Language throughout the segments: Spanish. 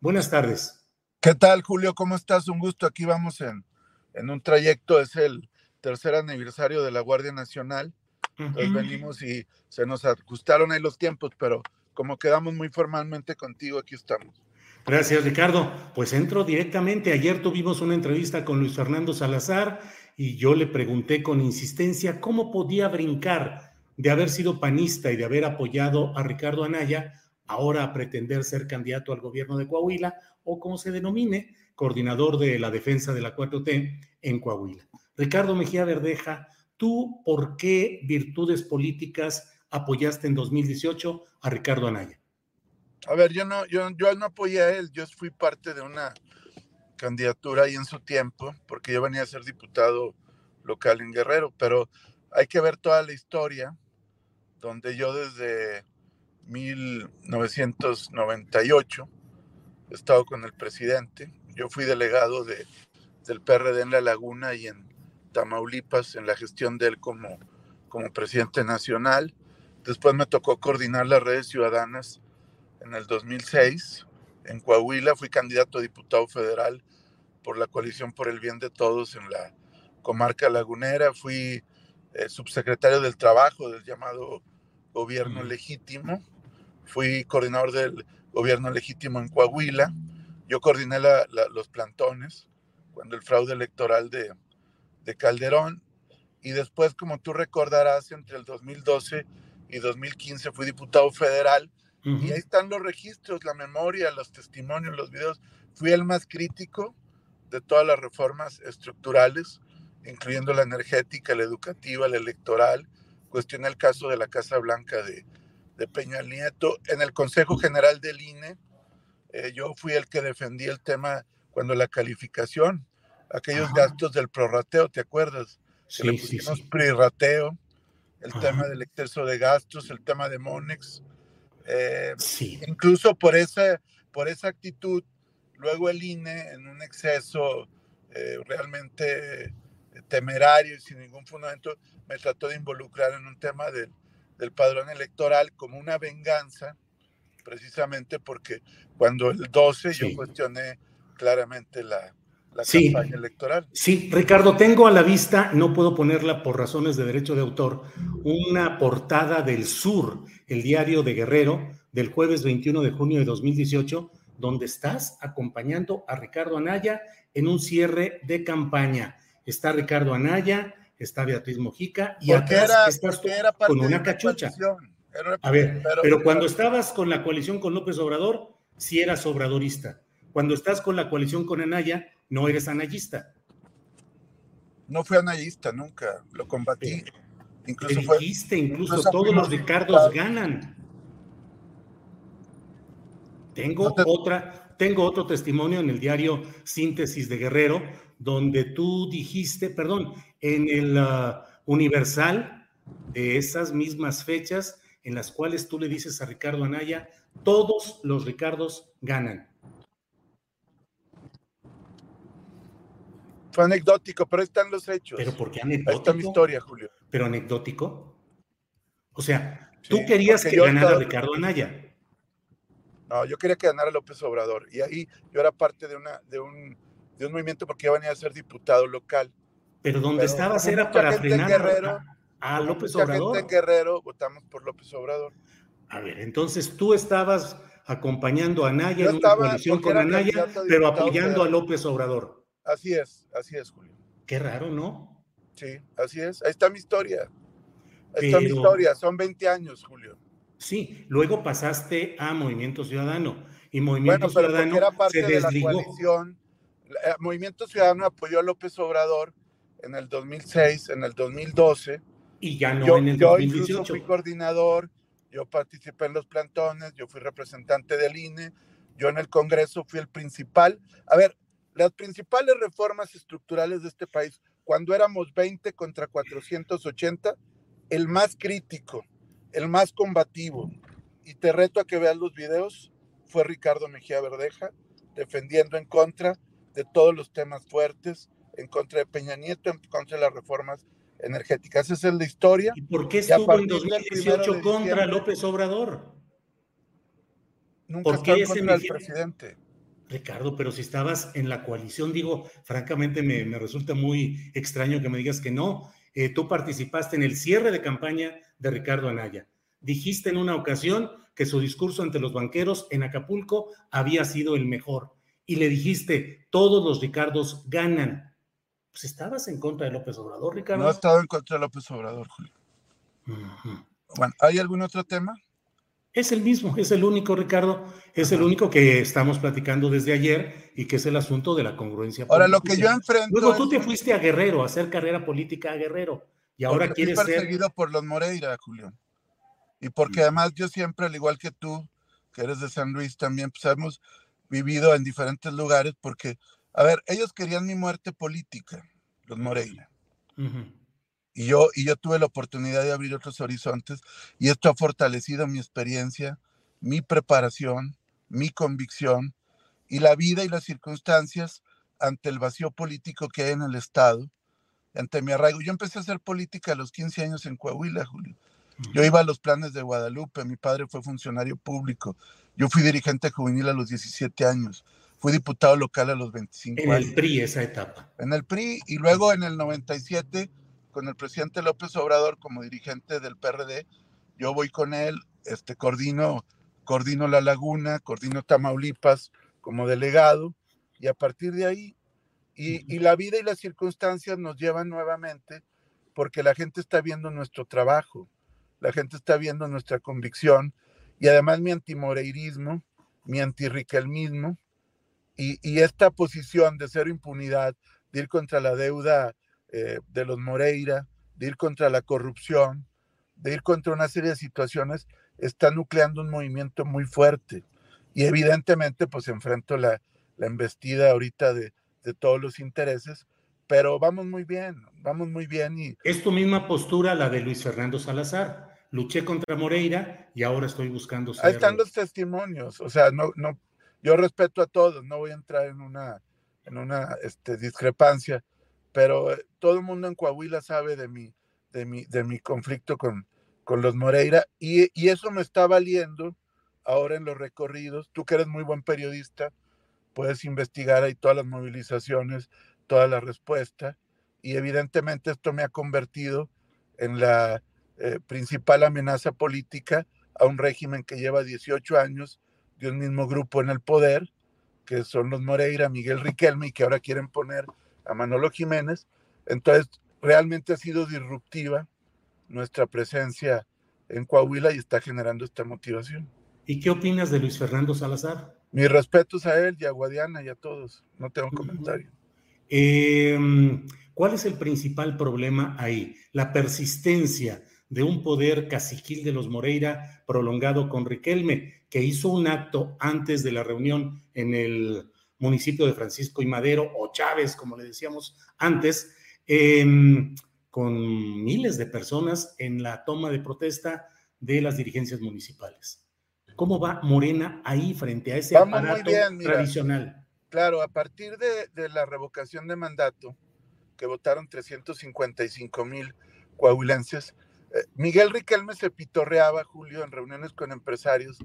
buenas tardes. ¿Qué tal, Julio? ¿Cómo estás? Un gusto. Aquí vamos en, en un trayecto, es el tercer aniversario de la Guardia Nacional. Entonces venimos y se nos ajustaron ahí los tiempos, pero como quedamos muy formalmente contigo, aquí estamos. Gracias, Ricardo. Pues entro directamente. Ayer tuvimos una entrevista con Luis Fernando Salazar y yo le pregunté con insistencia cómo podía brincar de haber sido panista y de haber apoyado a Ricardo Anaya ahora pretender ser candidato al gobierno de Coahuila o como se denomine, coordinador de la defensa de la 4T en Coahuila. Ricardo Mejía Verdeja, ¿tú por qué virtudes políticas apoyaste en 2018 a Ricardo Anaya? A ver, yo no, yo, yo no apoyé a él, yo fui parte de una candidatura ahí en su tiempo, porque yo venía a ser diputado local en Guerrero, pero hay que ver toda la historia, donde yo desde 1998 he estado con el presidente. Yo fui delegado de, del PRD en La Laguna y en Tamaulipas en la gestión de él como, como presidente nacional. Después me tocó coordinar las redes ciudadanas en el 2006. En Coahuila fui candidato a diputado federal por la coalición por el bien de todos en la comarca lagunera. Fui eh, subsecretario del trabajo del llamado gobierno legítimo fui coordinador del gobierno legítimo en Coahuila. Yo coordiné los plantones cuando el fraude electoral de, de Calderón. Y después, como tú recordarás, entre el 2012 y 2015 fui diputado federal. Y ahí están los registros, la memoria, los testimonios, los videos. Fui el más crítico de todas las reformas estructurales, incluyendo la energética, la educativa, la electoral. Cuestioné el caso de la Casa Blanca de, de Peña Nieto. En el Consejo General del INE, eh, yo fui el que defendí el tema cuando la calificación, aquellos gastos del prorrateo, ¿te acuerdas? Sí, que le sí, pusimos sí. prorrateo, el Ajá. tema del exceso de gastos, el tema de Monex. eh, Sí. incluso por esa, por esa actitud, luego el INE, en un exceso eh, realmente temerario y sin ningún fundamento, me trató de involucrar en un tema del, del padrón electoral como una venganza, precisamente porque cuando el 12 Sí. yo cuestioné claramente la, la Sí. campaña electoral. Sí, Ricardo, tengo a la vista, no puedo ponerla por razones de derecho de autor, una portada del Sur, el diario de Guerrero, del jueves 21 de junio de 2018, donde estás acompañando a Ricardo Anaya en un cierre de campaña. Está Ricardo Anaya, está Beatriz Mojica y Porque atrás era, estás era parte con una cachucha. A ver, pero, cuando estabas con la coalición con López Obrador, sí eras obradorista. Cuando estás con la coalición con Anaya, no eres anayista. no fui anallista nunca, lo combatí. Te Incluso fue, dijiste, incluso incluso todos los Ricardos ganan. Tengo No te- otra, tengo otro testimonio en el diario Síntesis de Guerrero, donde tú dijiste, perdón, en el ah, Universal de esas mismas fechas en las cuales tú le dices a Ricardo Anaya, todos los Ricardos ganan. fue anecdótico, pero ahí están los hechos. Pero ¿por qué ahí está mi anecdótico? historia, Julio. Pero anecdótico. O sea, tú querías que ganara Ricardo Anaya. No, yo quería que ganara López Obrador. Y ahí yo era parte de, una, de, un, de un movimiento porque yo venía a ser diputado local. Pero donde estabas era para frenar Guerrero, a, López Obrador. gente en Guerrero votamos por López Obrador. A ver, entonces tú estabas acompañando a Anaya Yo en una coalición con Anaya, pero apoyando a. López Obrador. Así es, así es, Julio. Qué raro, ¿no? Sí, así es. Ahí está mi historia. Ahí está mi Pero- historia. Son 20 años, Julio. Sí, luego pasaste a Movimiento Ciudadano y Movimiento Bueno, pero Ciudadano era parte se de la desligó. coalición. La- eh, Movimiento Ciudadano apoyó a López Obrador en el 2006, en el 2012. Y ya no yo en el yo incluso 2018. fui coordinador, yo participé en los plantones, yo fui representante del INE, yo en el Congreso fui el principal. A ver, las principales reformas estructurales de este país, cuando éramos 20 contra 480, el más crítico, el más combativo, y te reto a que veas los videos, fue Ricardo Mejía Verdeja, defendiendo en contra de todos los temas fuertes, en contra de Peña Nieto, en contra de las reformas energéticas. Esa es la historia. ¿Y por qué estuvo en partir del 2018 primero de contra López Obrador? Nunca ¿Por qué contra Mejía- presidente. Ricardo, pero si estabas en la coalición, digo, francamente me, me resulta muy extraño que me digas que no. Eh, tú participaste en el cierre de campaña de Ricardo Anaya. Dijiste en una ocasión que su discurso ante los banqueros en Acapulco había sido el mejor. Y le dijiste, todos los Ricardos ganan. Pues estabas en contra de López Obrador, Ricardo. No ha estado en contra de López Obrador, Julio. Ujú. Bueno, ¿hay algún otro tema? Es el mismo, es el único, Ricardo, es el único que estamos platicando desde ayer y que es el asunto de la congruencia. Ahora, lo que yo política. enfrento. Luego tú te fuiste a Guerrero a hacer carrera política a Guerrero y ahora quieres ser. perseguido por los Moreira, Julio. Y porque además yo siempre, al igual que tú, que eres de San Luis, también pues, hemos vivido en diferentes lugares porque, a ver, ellos querían mi muerte política, los Moreira. Y yo, y yo tuve la oportunidad de abrir otros horizontes y esto ha fortalecido mi experiencia, mi preparación, mi convicción y la vida y las circunstancias ante el vacío político que hay en el Estado, ante mi arraigo. Yo empecé a hacer política a los 15 años en Coahuila, Julio. Yo iba a los planes de Guadalupe, mi padre fue funcionario público, yo fui dirigente juvenil a los 17 años, fui diputado local a los 25 En años el PRI esa etapa. en el PRI y luego en el 97 con el presidente López Obrador como dirigente del PRD, yo voy con él, este coordino coordino La Laguna, coordino Tamaulipas como delegado y a partir de ahí y, y la vida y las circunstancias nos llevan nuevamente porque la gente está viendo nuestro trabajo, la gente está viendo nuestra convicción y además mi antimoreirismo, mi antirriquelmismo y, y esta posición de cero impunidad, de ir contra la deuda eh, de los Moreira, de ir contra la corrupción, de ir contra una serie de situaciones, está nucleando un movimiento muy fuerte. Y evidentemente, pues enfrento la, la embestida ahorita de, de todos los intereses, pero vamos muy bien, vamos muy bien y Es tu misma postura la de Luis Fernando Salazar. Luché contra Moreira y ahora estoy buscando ser. ahí están los testimonios, o sea, no, no, yo respeto a todos, no voy a entrar en una, en una este, discrepancia, pero eh, todo el mundo en Coahuila sabe de mi, de mi, de mi conflicto con, con los Moreira y, y eso me está valiendo ahora en los recorridos. Tú que eres muy buen periodista, puedes investigar ahí todas las movilizaciones, toda la respuesta y evidentemente esto me ha convertido en la eh, principal amenaza política a un régimen que lleva 18 años de un mismo grupo en el poder, que son los Moreira, Miguel Riquelme, y que ahora quieren poner a Manolo Jiménez. Entonces, realmente ha sido disruptiva nuestra presencia en Coahuila y está generando esta motivación. ¿Y qué opinas de Luis Fernando Salazar? Mis respetos a él y a Guadiana y a todos. No tengo comentario. Eh, ¿Cuál es el principal problema ahí? La persistencia de un poder caciquil de los Moreira prolongado con Riquelme, que hizo un acto antes de la reunión en el municipio de Francisco y Madero, o Chávez, como le decíamos antes, eh, con miles de personas en la toma de protesta de las dirigencias municipales. ¿Cómo va Morena ahí frente a ese Vamos aparato bien, mira. tradicional? Claro, a partir de, de la revocación de mandato, que votaron 355 mil coahuilenses, Miguel Riquelme se pitorreaba, Julio, en reuniones con empresarios,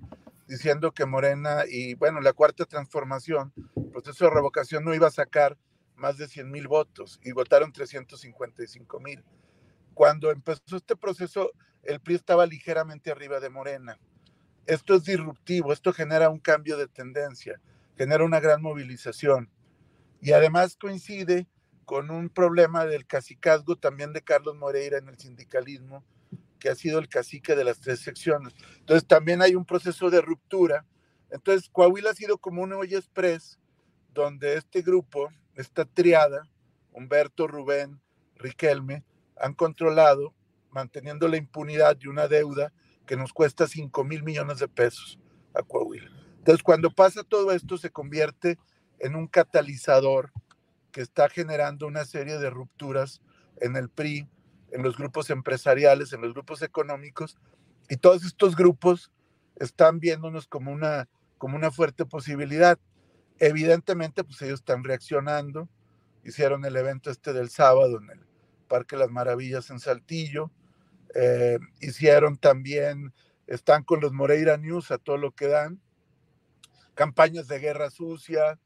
diciendo que Morena y, bueno, la cuarta transformación, proceso de revocación no iba a sacar más de 100 mil votos y votaron 355 mil. Cuando empezó este proceso, el PRI estaba ligeramente arriba de Morena. Esto es disruptivo, esto genera un cambio de tendencia, genera una gran movilización y además coincide con un problema del cacicazgo también de Carlos Moreira en el sindicalismo, que ha sido el cacique de las tres secciones. Entonces también hay un proceso de ruptura. Entonces Coahuila ha sido como un olla express donde este grupo, esta triada, Humberto, Rubén, Riquelme, han controlado, manteniendo la impunidad de una deuda que nos cuesta 5 mil millones de pesos a Coahuila. Entonces, cuando pasa todo esto, se convierte en un catalizador que está generando una serie de rupturas en el PRI, en los grupos empresariales, en los grupos económicos, y todos estos grupos están viéndonos como una, como una fuerte posibilidad. Evidentemente, pues ellos están reaccionando, hicieron el evento este del sábado en el Parque Las Maravillas en Saltillo, eh, hicieron también, están con los Moreira News a todo lo que dan, campañas de guerra sucia,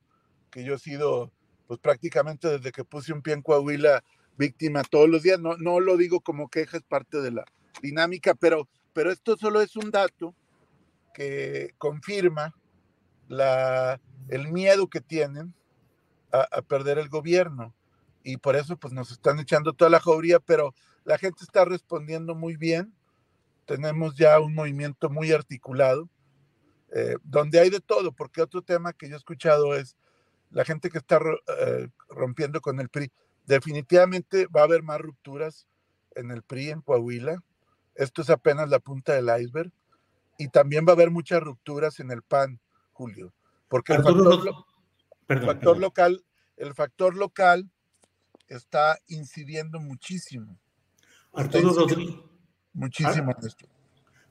que yo he sido, pues prácticamente desde que puse un pie en Coahuila, víctima todos los días. No, no lo digo como queja, es parte de la dinámica, pero, pero esto solo es un dato que confirma la, el miedo que tienen a, perder el gobierno. Y por eso pues nos están echando toda la jauría, pero la gente está respondiendo muy bien. Tenemos ya un movimiento muy articulado, eh, donde hay de todo, porque otro tema que yo he escuchado es la gente que está eh, rompiendo con el PRI. Definitivamente va a haber más rupturas en el PRI en Coahuila. Esto es apenas la punta del iceberg. Y también va a haber muchas rupturas en el PAN, Julio. Porque el factor, lo, perdón, factor perdón. local, el factor local está incidiendo muchísimo. Arturo Rodríguez. Muchísimo ah, esto.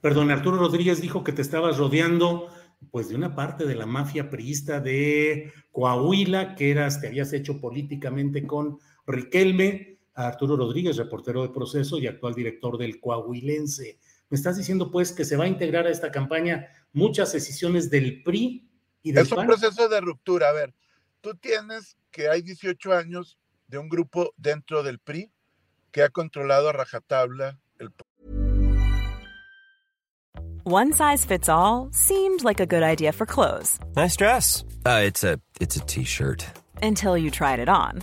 Perdón, Arturo Rodríguez dijo que te estabas rodeando pues de una parte de la mafia priista de Coahuila, que eras, te habías hecho políticamente con Riquelme, Arturo Rodríguez, reportero de proceso y actual director del Coahuilense. Me estás diciendo pues que se va a integrar a esta campaña muchas decisiones del PRI y del Es un PAN? proceso de ruptura. A ver, tú tienes que hay 18 años de un grupo dentro del PRI que ha controlado a rajatabla el One size fits all seemed like a good idea for clothes. Nice dress. Uh, it's a it's a t-shirt. Until you tried it on.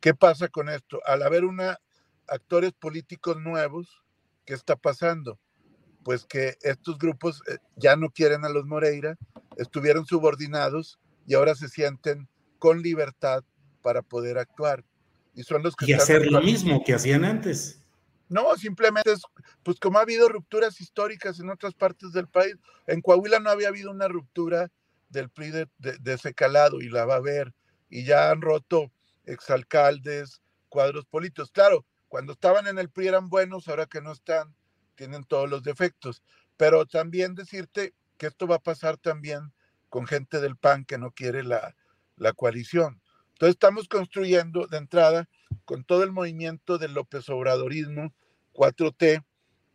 ¿Qué pasa con esto? Al haber una actores políticos nuevos, ¿qué está pasando? Pues que estos grupos eh, ya no quieren a los Moreira, estuvieron subordinados y ahora se sienten con libertad para poder actuar. Y son los que y hacer lo mismo que hacían antes. No, simplemente es, pues como ha habido rupturas históricas en otras partes del país, en Coahuila no había habido una ruptura del PRI de, de, de ese calado y la va a haber, y ya han roto exalcaldes, cuadros políticos. Claro, cuando estaban en el PRI eran buenos, ahora que no están, tienen todos los defectos. Pero también decirte que esto va a pasar también con gente del PAN que no quiere la, la coalición. Entonces estamos construyendo de entrada con todo el movimiento del López Obradorismo, 4T,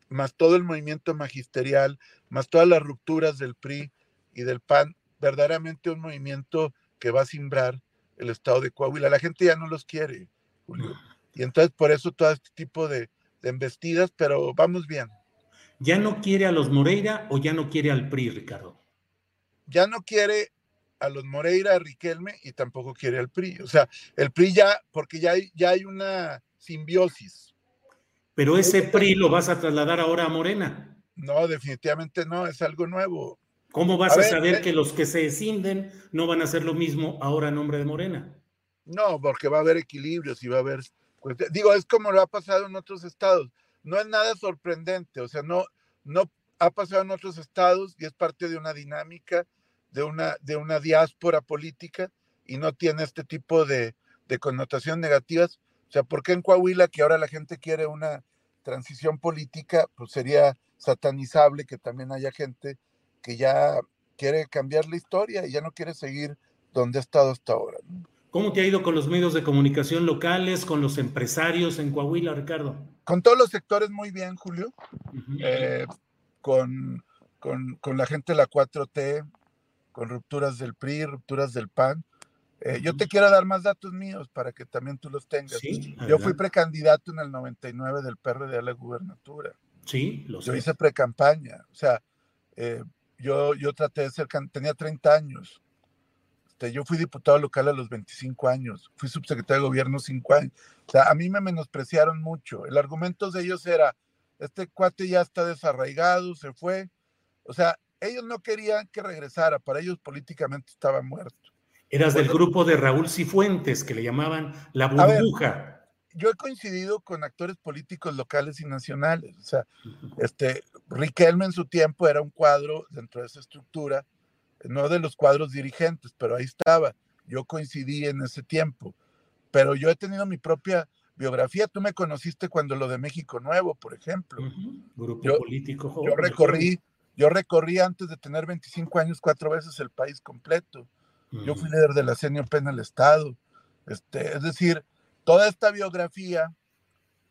más todo el movimiento magisterial, más todas las rupturas del PRI y del PAN, verdaderamente un movimiento que va a simbrar el estado de Coahuila. La gente ya no los quiere, Julio. Y entonces por eso todo este tipo de, de embestidas, pero vamos bien. ¿Ya no quiere a los Moreira o ya no quiere al PRI, Ricardo? Ya no quiere a los Moreira, a Riquelme y tampoco quiere al PRI. O sea, el PRI ya, porque ya hay, ya hay una simbiosis. Pero ese PRI lo vas a trasladar ahora a Morena. No, definitivamente no, es algo nuevo. ¿Cómo vas a, saber eh, que los que se escinden no van a hacer lo mismo ahora en nombre de Morena? No, porque va a haber equilibrios y va a haber... Digo, es como lo ha pasado en otros estados. No es nada sorprendente, o sea, no, no ha pasado en otros estados y es parte de una dinámica de una, de una diáspora política y no tiene este tipo de, de connotaciones negativas. O sea, ¿por qué en Coahuila, que ahora la gente quiere una transición política, pues sería satanizable que también haya gente que ya quiere cambiar la historia y ya no quiere seguir donde ha estado hasta ahora. ¿Cómo te ha ido con los medios de comunicación locales, con los empresarios en Coahuila, Ricardo? Con todos los sectores muy bien, Julio. Eh, con, con, con, la gente de la 4T, con rupturas del PRI, rupturas del PAN. Eh, yo te quiero dar más datos míos para que también tú los tengas. yo fui precandidato en el 99 del PRD a la gubernatura. Sí, lo sé. Yo hice precampaña. O sea, eh, yo, yo traté de ser, tenía 30 años. Este, yo fui diputado local a los 25 años. Fui subsecretario de gobierno 5 años. O sea, a mí me menospreciaron mucho. El argumento de ellos era, este cuate ya está desarraigado, se fue. O sea, ellos no querían que regresara, para ellos políticamente estaba muerto. Eras del grupo de Raúl Cifuentes, que le llamaban la burbuja. Yo he coincidido con actores políticos locales y nacionales. O sea, este, Riquelme en su tiempo era un cuadro dentro de esa estructura, no de los cuadros dirigentes, pero ahí estaba. Yo coincidí en ese tiempo. Pero yo he tenido mi propia biografía. Tú me conociste cuando lo de México Nuevo, por ejemplo. Grupo político. Yo recorrí yo recorrí antes de tener 25 años cuatro veces el país completo. Yo fui líder de la CNOP en el Estado. Este, es decir, toda esta biografía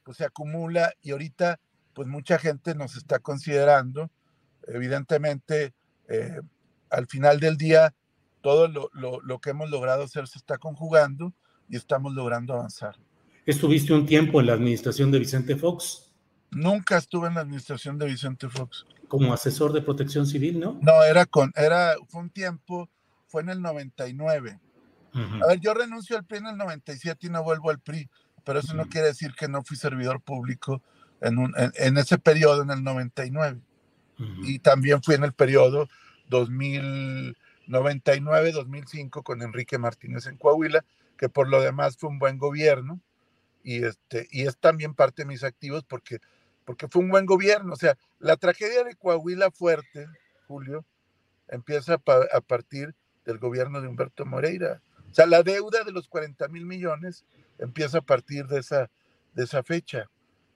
pues, se acumula y ahorita pues mucha gente nos está considerando. Evidentemente, eh, al final del día, todo lo, lo, lo, que hemos logrado hacer se está conjugando y estamos logrando avanzar. ¿Estuviste un tiempo en la administración de Vicente Fox? Nunca estuve en la administración de Vicente Fox como asesor de protección civil, ¿no? No, era con, era, fue un tiempo, fue en el 99. A ver, yo renuncio al PRI en el 97 y no vuelvo al PRI, pero eso no quiere decir que no fui servidor público en, un, en, ese periodo, en el 99. Y también fui en el periodo 2099-2005 con Enrique Martínez en Coahuila, que por lo demás fue un buen gobierno. Y, este, y es también parte de mis activos porque porque fue un buen gobierno. O sea, la tragedia de Coahuila Fuerte, Julio, empieza a partir del gobierno de Humberto Moreira. O sea, la deuda de los 40 mil millones empieza a partir de esa, de esa fecha.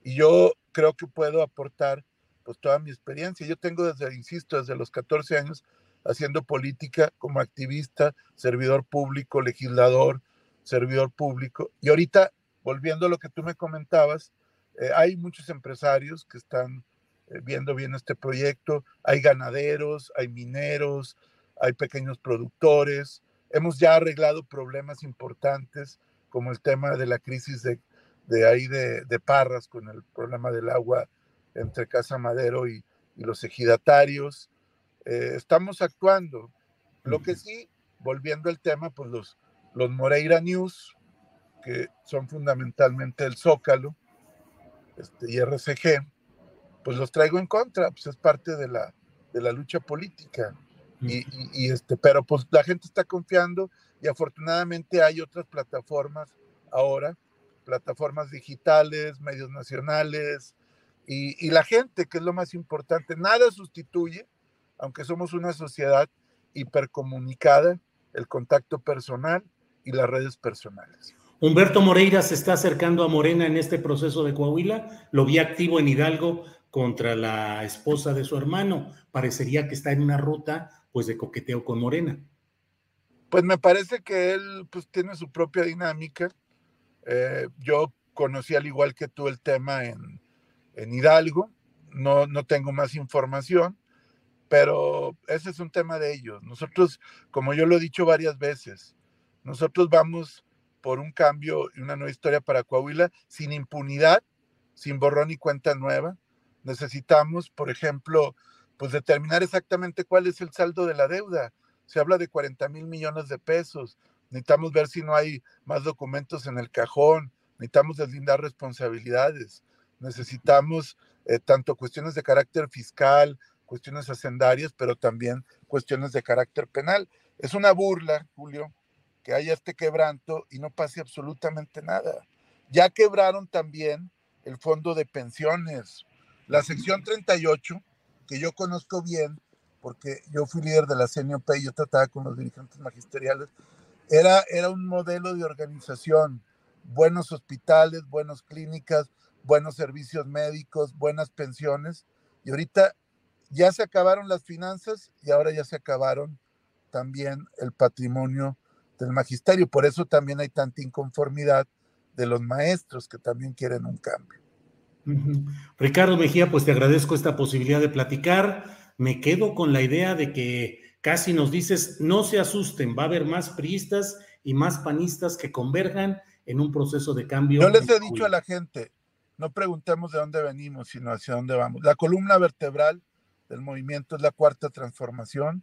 Y yo creo que puedo aportar pues toda mi experiencia. Yo tengo desde, insisto, desde los 14 años haciendo política como activista, servidor público, legislador, servidor público. Y ahorita, volviendo a lo que tú me comentabas, eh, hay muchos empresarios que están eh, viendo bien este proyecto, hay ganaderos, hay mineros, hay pequeños productores. Hemos ya arreglado problemas importantes como el tema de la crisis de, de ahí de, de, Parras con el problema del agua entre Casa Madero y, y los ejidatarios. Eh, estamos actuando. Lo que sí, volviendo al tema, pues los, los Moreira News, que son fundamentalmente el Zócalo, este, y RCG, pues los traigo en contra, pues es parte de la, de la lucha política. Y, y, este, pero pues la gente está confiando y afortunadamente hay otras plataformas ahora, plataformas digitales, medios nacionales y, y la gente, que es lo más importante. Nada sustituye, aunque somos una sociedad hipercomunicada, el contacto personal y las redes personales. Humberto Moreira se está acercando a Morena en este proceso de Coahuila. Lo vi activo en Hidalgo contra la esposa de su hermano. Parecería que está en una ruta pues de coqueteo con Morena. Pues me parece que él pues tiene su propia dinámica. Eh, yo conocí al igual que tú el tema en, en Hidalgo. No, no tengo más información, pero ese es un tema de ellos. Nosotros, como yo lo he dicho varias veces, nosotros vamos por un cambio y una nueva historia para Coahuila sin impunidad, sin borrón y cuenta nueva. Necesitamos, por ejemplo, pues determinar exactamente cuál es el saldo de la deuda. se habla de 40 mil millones de pesos. Necesitamos ver si no hay más documentos en el cajón. Necesitamos deslindar responsabilidades. Necesitamos eh, tanto cuestiones de carácter fiscal, cuestiones hacendarias, pero también cuestiones de carácter penal. Es una burla, Julio, que haya este quebranto y no pase absolutamente nada. Ya quebraron también el fondo de pensiones. La sección 38, que yo conozco bien, porque yo fui líder de la CNOP y yo trataba con los dirigentes magisteriales, era, era un modelo de organización, buenos hospitales, buenas clínicas, buenos servicios médicos, buenas pensiones, y ahorita ya se acabaron las finanzas y ahora ya se acabaron también el patrimonio del magisterio. Por eso también hay tanta inconformidad de los maestros que también quieren un cambio. Ricardo Mejía, pues te agradezco esta posibilidad de platicar me quedo con la idea de que casi nos dices, no se asusten, va a haber más priistas y más panistas que converjan en un proceso de cambio. Yo les he dicho a la gente, no preguntemos de dónde venimos, sino hacia dónde vamos. La columna vertebral del movimiento es la cuarta transformación,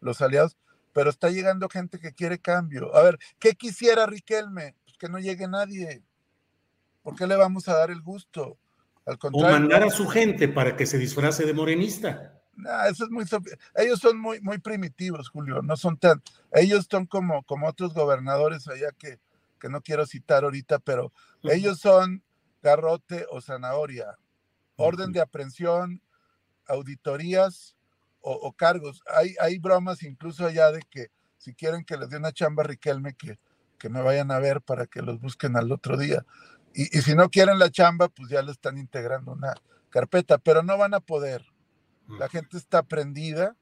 los aliados, pero está llegando gente que quiere cambio. A ver, ¿qué quisiera Riquelme? Pues que no llegue nadie. ¿Por qué le vamos a dar el gusto? Al contrario. O mandar a su gente para que se disfrace de morenista eso es muy ellos son muy muy primitivos, Julio, no son tan ellos son como como otros gobernadores allá que que no quiero citar ahorita, pero ellos son garrote o zanahoria, orden de aprehensión, auditorías o, cargos. Hay, hay bromas incluso allá de que si quieren que les dé una chamba a Riquelme, que, que me vayan a ver para que los busquen al otro día. Y, y si no quieren la chamba, pues ya le están integrando una carpeta, pero no van a poder la gente está prendida,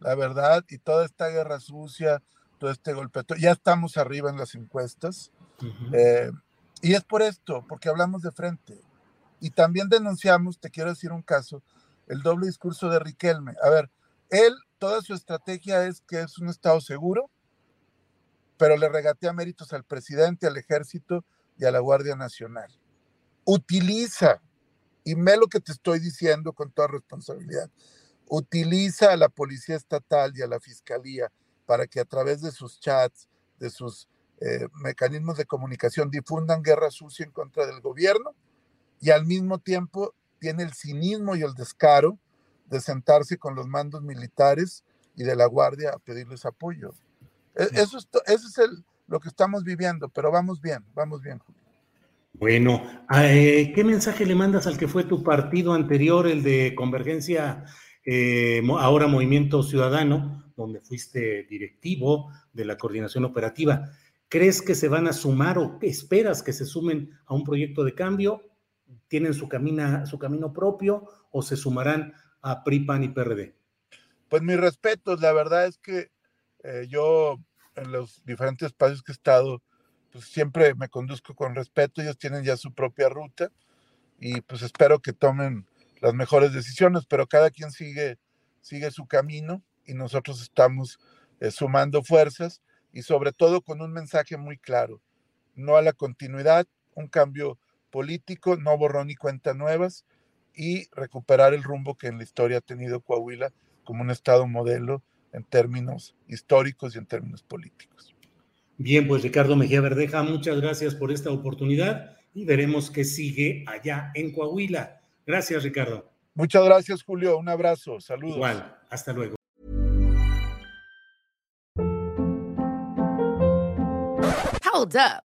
la verdad, y toda esta guerra sucia, todo este golpe, ya estamos arriba en las encuestas. Eh, y es por esto, porque hablamos de frente. Y también denunciamos, te quiero decir un caso, el doble discurso de Riquelme. A ver, él, toda su estrategia es que es un Estado seguro, pero le regatea méritos al presidente, al ejército y a la Guardia Nacional. Utiliza y me lo que te estoy diciendo con toda responsabilidad. Utiliza a la Policía Estatal y a la Fiscalía para que a través de sus chats, de sus eh, mecanismos de comunicación, difundan guerra sucia en contra del gobierno y al mismo tiempo tiene el cinismo y el descaro de sentarse con los mandos militares y de la Guardia a pedirles apoyo. Eso es, eso es el, lo que estamos viviendo, pero vamos bien, vamos bien. Bueno, eh, ¿qué mensaje le mandas al que fue tu partido anterior, el de Convergencia, eh, ahora Movimiento Ciudadano, donde fuiste directivo de la coordinación operativa? ¿Crees que se van a sumar o esperas que se sumen a un proyecto de cambio? ¿Tienen su, su camino propio o se sumarán a PRI, PAN y PRD? Pues mis respetos, la verdad es que eh, yo en los diferentes espacios que he estado, pues siempre me conduzco con respeto, ellos tienen ya su propia ruta y pues espero que tomen las mejores decisiones, pero cada quien sigue, sigue su camino y nosotros estamos eh, sumando fuerzas y sobre todo con un mensaje muy claro, no a la continuidad, un cambio político, no borrón ni cuenta nuevas y recuperar el rumbo que en la historia ha tenido Coahuila como un estado modelo en términos históricos y en términos políticos. Bien, pues Ricardo Mejía Verdeja, muchas gracias por esta oportunidad y veremos qué sigue allá en Coahuila. Gracias, Ricardo. Muchas gracias, Julio. Un abrazo. Saludos. Igual. Hasta luego. Hold up.